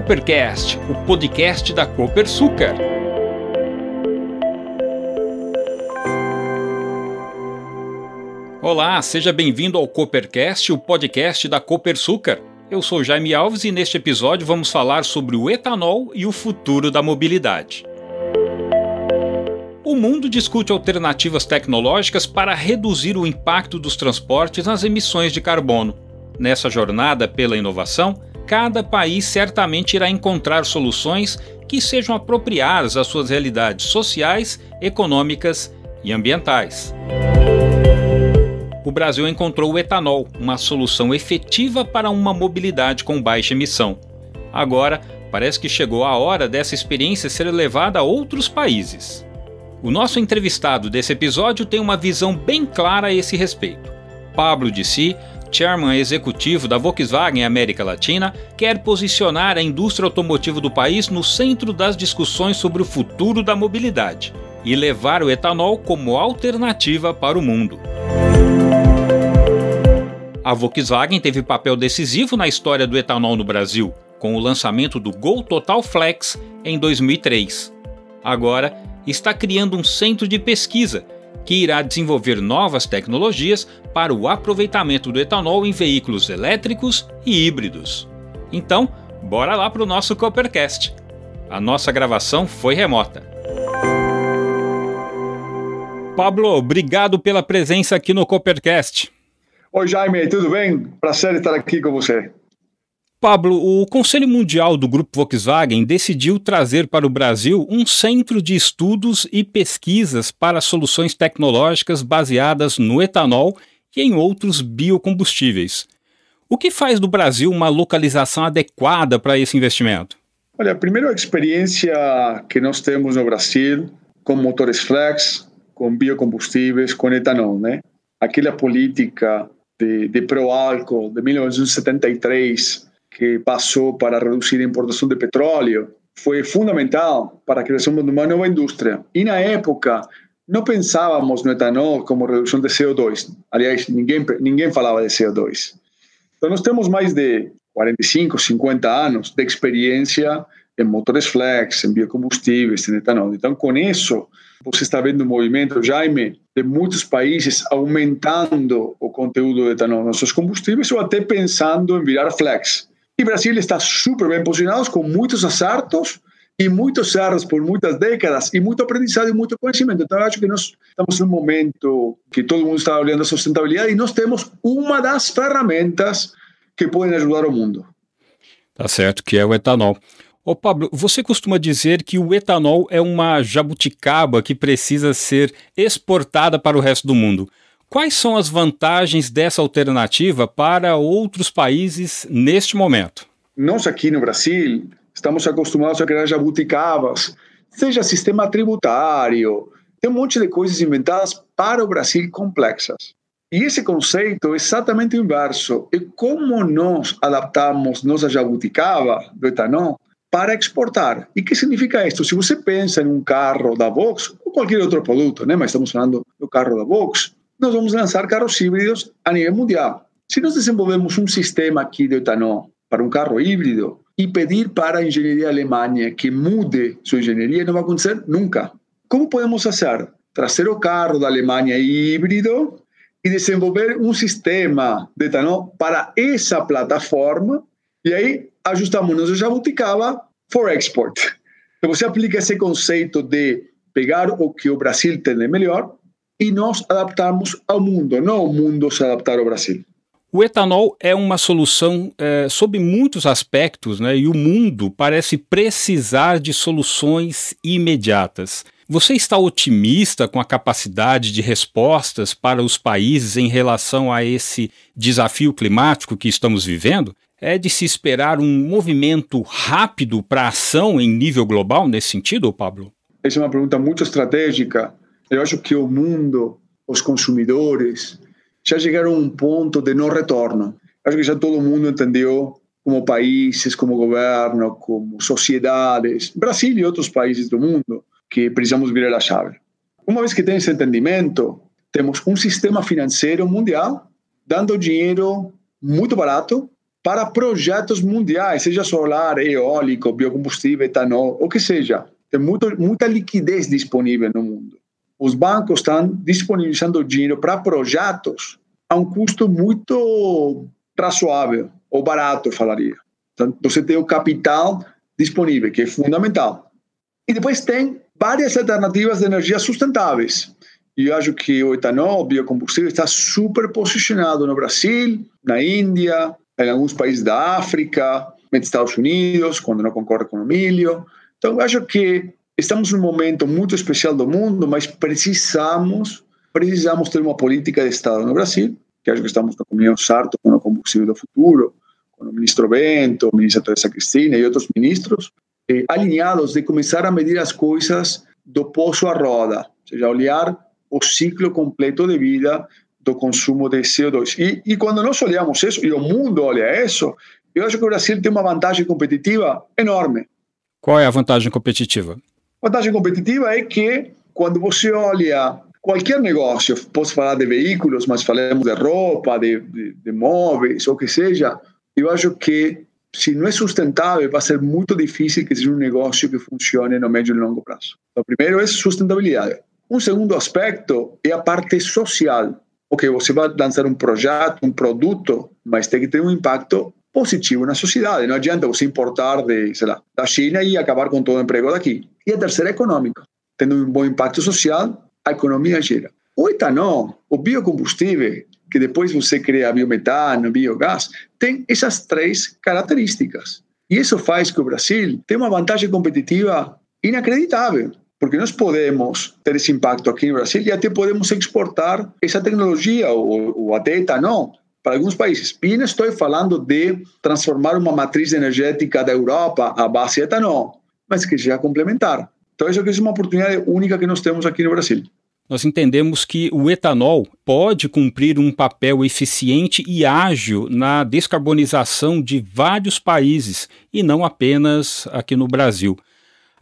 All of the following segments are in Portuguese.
Coopercast, o podcast da Copersucar. Olá, seja bem-vindo ao Coopercast, o podcast da Copersucar. Eu sou Jaime Alves e neste episódio vamos falar sobre o etanol e o futuro da mobilidade. O mundo discute alternativas tecnológicas para reduzir o impacto dos transportes nas emissões de carbono. Nessa jornada pela inovação, cada país certamente irá encontrar soluções que sejam apropriadas às suas realidades sociais, econômicas e ambientais. O Brasil encontrou o etanol, uma solução efetiva para uma mobilidade com baixa emissão. Agora, parece que chegou a hora dessa experiência ser levada a outros países. O nosso entrevistado desse episódio tem uma visão bem clara a esse respeito. Pablo Dissi, chairman executivo da Volkswagen América Latina, quer posicionar a indústria automotiva do país no centro das discussões sobre o futuro da mobilidade e levar o etanol como alternativa para o mundo. A Volkswagen teve papel decisivo na história do etanol no Brasil, com o lançamento do Gol Total Flex em 2003. Agora, está criando um centro de pesquisa que irá desenvolver novas tecnologias para o aproveitamento do etanol em veículos elétricos e híbridos. Então, bora lá para o nosso Coppercast. A nossa gravação foi remota. Pablo, obrigado pela presença aqui no Coppercast. Oi, Jaime, tudo bem? Prazer estar aqui com você. Pablo, o Conselho Mundial do Grupo Volkswagen decidiu trazer para o Brasil um centro de estudos e pesquisas para soluções tecnológicas baseadas no etanol e em outros biocombustíveis. O que faz do Brasil uma localização adequada para esse investimento? Olha, a primeira experiência que nós temos no Brasil com motores flex, com biocombustíveis, com etanol, né? Aquela política de, de pró-álcool de 1973 que passou para reduzir a importação de petróleo foi fundamental para a criação de uma nova indústria. E na época não pensávamos no etanol como redução de CO2. Aliás, ninguém ninguém falava de CO2. Então nós temos mais de 45, 50 anos de experiência em motores flex, em biocombustíveis, em etanol. Então com isso você está vendo um movimento, Jaime, de muitos países aumentando o conteúdo de etanol nos seus combustíveis ou até pensando em virar flex. E Brasil está super bem posicionado, com muitos acertos e muitos erros por muitas décadas, e muito aprendizado e muito conhecimento. Então, eu acho que nós estamos num momento que todo mundo está olhando a sustentabilidade e nós temos uma das ferramentas que podem ajudar o mundo. Tá certo, que é o etanol. Ô Pablo, você costuma dizer que o etanol é uma jabuticaba que precisa ser exportada para o resto do mundo. Quais são as vantagens dessa alternativa para outros países neste momento? Nós aqui no Brasil estamos acostumados a criar jabuticabas, seja sistema tributário, tem um monte de coisas inventadas para o Brasil complexas. E esse conceito é exatamente o inverso. É como nós adaptamos nossa jabuticaba do etanol para exportar. E que significa isso? Se você pensa em um carro da Vox, ou qualquer outro produto, né? mas estamos falando do carro da Vox, nós vamos lançar carros híbridos a nível mundial. Se nós desenvolvemos um sistema aqui de etanol para um carro híbrido e pedir para a engenharia alemã que mude sua engenharia, não vai acontecer nunca. Como podemos fazer? Trazer o carro da Alemanha híbrido e desenvolver um sistema de etanol para essa plataforma e aí ajustamos nosso jabuticaba for export. Então você aplica esse conceito de pegar o que o Brasil tem de melhor e nós adaptarmos ao mundo, não o mundo se adaptar ao Brasil. O etanol é uma solução é, sob muitos aspectos, né? E o mundo parece precisar de soluções imediatas. Você está otimista com a capacidade de respostas para os países em relação a esse desafio climático que estamos vivendo? É de se esperar um movimento rápido para ação em nível global nesse sentido, Pablo? Essa é uma pergunta muito estratégica eu acho que o mundo, os consumidores, já chegaram a um ponto de não retorno. Acho que já todo mundo entendeu, como países, como governo, como sociedades, Brasil e outros países do mundo, que precisamos virar a chave. Uma vez que tem esse entendimento, temos um sistema financeiro mundial dando dinheiro muito barato para projetos mundiais, seja solar, eólico, biocombustível, etanol, o que seja. Tem muito, muita liquidez disponível no mundo. Os bancos estão disponibilizando dinheiro para projetos a um custo muito razoável, ou barato, falaria. Então, você tem o capital disponível, que é fundamental. E depois tem várias alternativas de energia sustentáveis. E eu acho que o etanol, o biocombustível, está super posicionado no Brasil, na Índia, em alguns países da África, nos Estados Unidos, quando não concorre com o milho. Então, eu acho que estamos num momento muito especial do mundo, mas precisamos precisamos ter uma política de Estado no Brasil, que acho que estamos no caminho certo com o combustível do futuro, com o ministro Bento, a ministra Teresa Cristina e outros ministros, eh, alinhados de começar a medir as coisas do poço à roda, ou seja, olhar o ciclo completo de vida do consumo de CO2. E, e quando nós olhamos isso, e o mundo olha isso, eu acho que o Brasil tem uma vantagem competitiva enorme. Qual é a vantagem competitiva? Vantagem competitiva é que quando você olha qualquer negócio, posso falar de veículos, mas falamos de roupa, de, de, de móveis, ou que seja, eu acho que se não é sustentável, vai ser muito difícil que seja um negócio que funcione no médio e longo prazo. O primeiro é sustentabilidade. Um segundo aspecto é a parte social. Ok, você vai lançar um projeto, um produto, mas tem que ter um impacto positivo na sociedade. Não adianta você importar de, sei lá, da China e acabar com todo o emprego daqui. E a terceira é econômica. Tendo um bom impacto social, a economia gira. O etanol, o biocombustível, que depois você cria biometano, biogás, tem essas três características. E isso faz que o Brasil tenha uma vantagem competitiva inacreditável, porque nós podemos ter esse impacto aqui no Brasil e até podemos exportar essa tecnologia, ou, ou até etanol, para alguns países. E não estou falando de transformar uma matriz energética da Europa à base de etanol, mas que seja complementar. Então, isso é uma oportunidade única que nós temos aqui no Brasil. Nós entendemos que o etanol pode cumprir um papel eficiente e ágil na descarbonização de vários países e não apenas aqui no Brasil.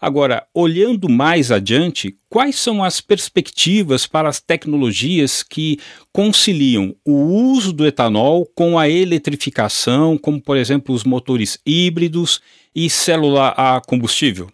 Agora, olhando mais adiante, quais são as perspectivas para as tecnologias que conciliam o uso do etanol com a eletrificação, como por exemplo os motores híbridos e célula a combustível?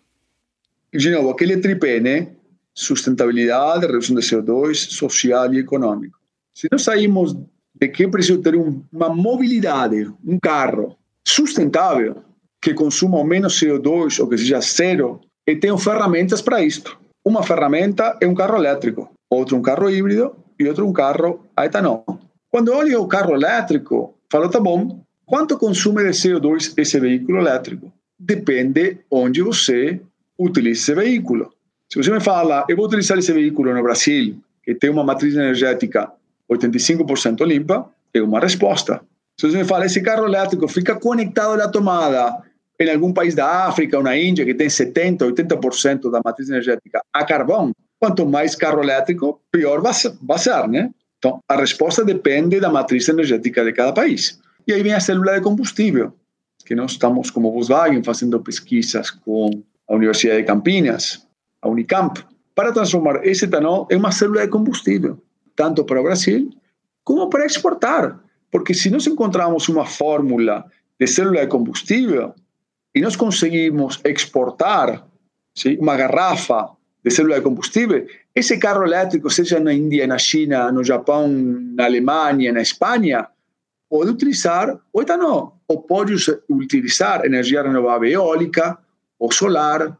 de novo, aquele tripé, né? Sustentabilidade, redução de CO2, social e econômico. Se nós saímos de que preciso ter um, uma mobilidade, um carro sustentável, que consuma menos CO2 ou que seja zero, e tenho ferramentas para isto. Uma ferramenta é um carro elétrico, outro um carro híbrido e outro um carro a etanol. Quando olho o carro elétrico, falo, tá bom, quanto consome de CO2 esse veículo elétrico? Depende onde você utilize esse veículo. Se você me fala, eu vou utilizar esse veículo no Brasil, que tem uma matriz energética 85% limpa, é uma resposta. Se você me fala, esse carro elétrico fica conectado à tomada em algum país da África ou na Índia, que tem 70%, 80% da matriz energética a carvão, quanto mais carro elétrico, pior vai ser, né? Então, a resposta depende da matriz energética de cada país. E aí vem a célula de combustível, que nós estamos, como Volkswagen, fazendo pesquisas com a Universidade de Campinas, a Unicamp, para transformar esse etanol em uma célula de combustível, tanto para Brasil como para exportar. Porque se nós encontramos uma fórmula de célula de combustível e nós conseguimos exportar ¿sí? uma garrafa de célula de combustível, esse carro elétrico, seja na Índia, na China, no Japão, na Alemanha, na Espanha, pode utilizar o etanol, ou pode utilizar energia renovável eólica, o solar,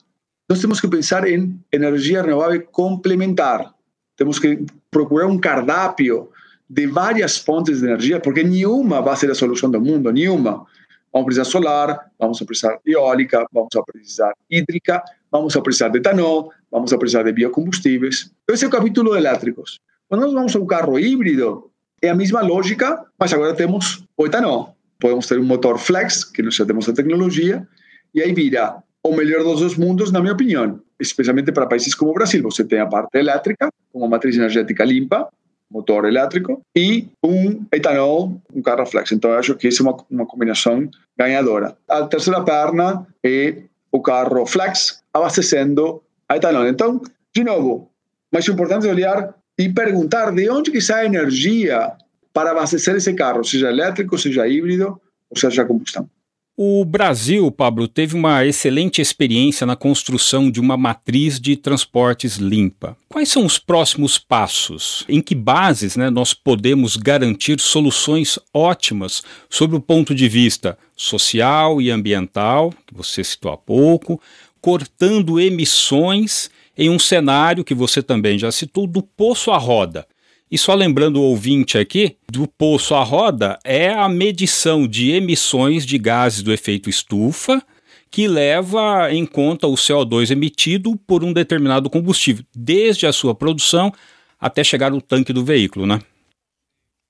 nós temos que pensar em energia renovável complementar. Temos que procurar um cardápio de várias fontes de energia, porque nenhuma vai ser a solução do mundo, nenhuma. Vamos precisar solar, vamos precisar eólica, vamos precisar hídrica, vamos precisar de etanol, vamos precisar de biocombustíveis. Esse é o capítulo de elétricos. Quando nós vamos a um carro híbrido, é a mesma lógica, mas agora temos o etanol. Podemos ter um motor flex, que nós já temos a tecnologia, e aí vira o melhor dos mundos, na minha opinião, especialmente para países como Brasil. Você tem a parte elétrica, uma matriz energética limpa, motor elétrico, e um etanol, um carro flex. Então, eu acho que essa é uma, uma combinação ganhadora. A terceira perna é o carro flex, abastecendo a etanol. Então, de novo, mais importante é olhar e perguntar de onde que sai a energia para abastecer esse carro, seja elétrico, seja híbrido, seja a combustão. O Brasil, Pablo, teve uma excelente experiência na construção de uma matriz de transportes limpa. Quais são os próximos passos? Em que bases né, nós podemos garantir soluções ótimas sob o ponto de vista social e ambiental, que você citou há pouco, cortando emissões em um cenário que você também já citou do poço à roda? E só lembrando o ouvinte aqui, do poço à roda é a medição de emissões de gases do efeito estufa que leva em conta o CO2 emitido por um determinado combustível, desde a sua produção até chegar no tanque do veículo, né?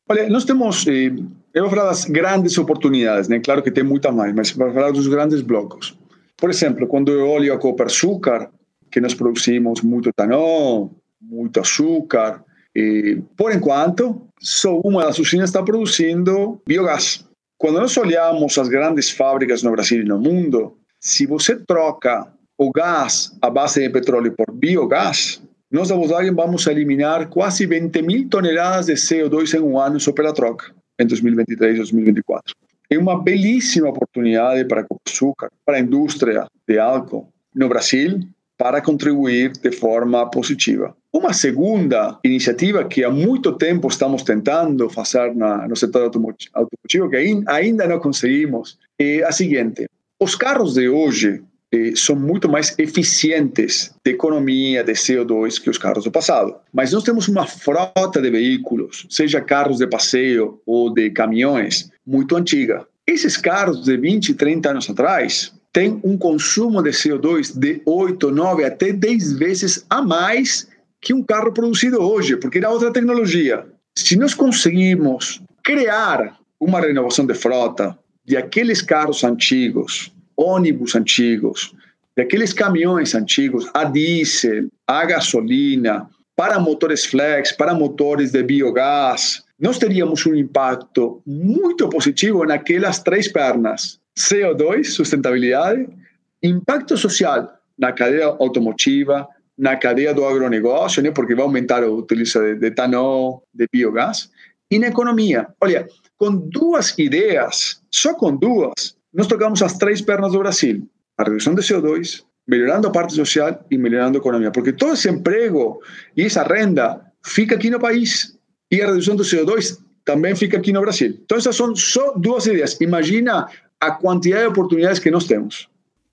Olha, nós temos, eh, eu vou falar das grandes oportunidades, né? Claro que tem muita mais, mas vou falar dos grandes blocos. Por exemplo, quando eu olho a Açúcar, que nós produzimos muito etanol, muito açúcar, e, por enquanto, só uma das usinas está produzindo biogás. Quando nós olhamos as grandes fábricas no Brasil e no mundo, se você troca o gás à base de petróleo por biogás, nós da Volkswagen vamos eliminar quase 20 mil toneladas de CO2 em um ano só pela troca, em 2023 e 2024. É uma belíssima oportunidade para a Açúcar, para a indústria de álcool no Brasil, para contribuir de forma positiva. Uma segunda iniciativa que há muito tempo estamos tentando fazer na, no setor automotivo, que ainda não conseguimos, é a seguinte: os carros de hoje eh, são muito mais eficientes de economia de CO2 que os carros do passado. Mas nós temos uma frota de veículos, seja carros de passeio ou de caminhões, muito antiga. Esses carros de 20, 30 anos atrás tem um consumo de CO2 de 8, 9 até 10 vezes a mais que um carro produzido hoje, porque era outra tecnologia. Se nós conseguimos criar uma renovação de frota de aqueles carros antigos, ônibus antigos, de aqueles caminhões antigos a diesel, a gasolina, para motores flex, para motores de biogás, nós teríamos um impacto muito positivo naquelas três pernas CO2, sustentabilidade, impacto social na cadeia automotiva, na cadeia do agronegócio, né, porque vai aumentar o utilizo de, de etanol, de biogás, e na economia. Olha, com duas ideias, só com duas, nós tocamos as três pernas do Brasil: a redução de CO2, melhorando a parte social e melhorando a economia, porque todo esse emprego e essa renda fica aqui no país e a redução do CO2 também fica aqui no Brasil. Então, essas são só duas ideias. Imagina a quantidade de oportunidades que nós temos.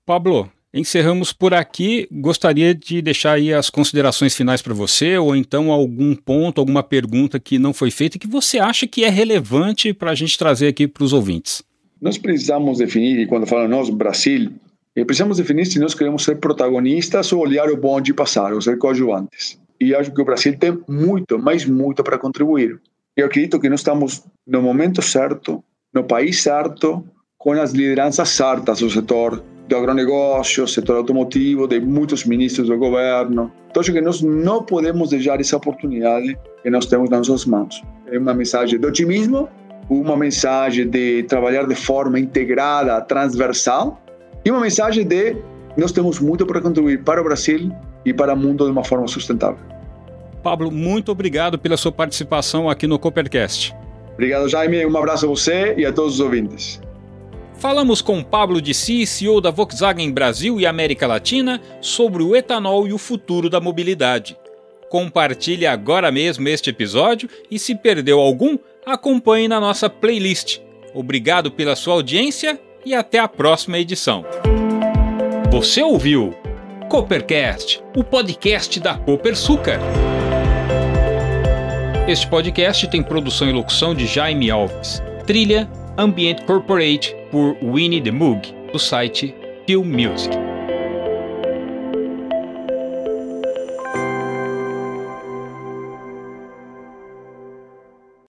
Pablo, encerramos por aqui. Gostaria de deixar aí as considerações finais para você, ou então algum ponto, alguma pergunta que não foi feita e que você acha que é relevante para a gente trazer aqui para os ouvintes. Nós precisamos definir, e quando falo nós, Brasil, eh, precisamos definir se nós queremos ser protagonistas ou olhar o bonde passar, ou ser coadjuvantes. E acho que o Brasil tem muito, mas muito para contribuir. Eu acredito que nós estamos no momento certo, no país certo, com as lideranças certas do setor do agronegócio, setor automotivo, de muitos ministros do governo. Então, acho que nós não podemos deixar essa oportunidade que nós temos nas nossas mãos. É uma mensagem de otimismo, uma mensagem de trabalhar de forma integrada, transversal, e uma mensagem de nós temos muito para contribuir para o Brasil e para o mundo de uma forma sustentável. Pablo, muito obrigado pela sua participação aqui no Coopercast. Obrigado, Jaime. Um abraço a você e a todos os ouvintes. Falamos com Pablo Dissi, CEO da Volkswagen Brasil e América Latina, sobre o etanol e o futuro da mobilidade. Compartilhe agora mesmo este episódio e se perdeu algum, acompanhe na nossa playlist. Obrigado pela sua audiência e até a próxima edição. Você ouviu Coopercast, o podcast da Copersucar. Este podcast tem produção e locução de Jaime Alves. Trilha Ambient Corporate por Winnie the Moog, do site Film Music.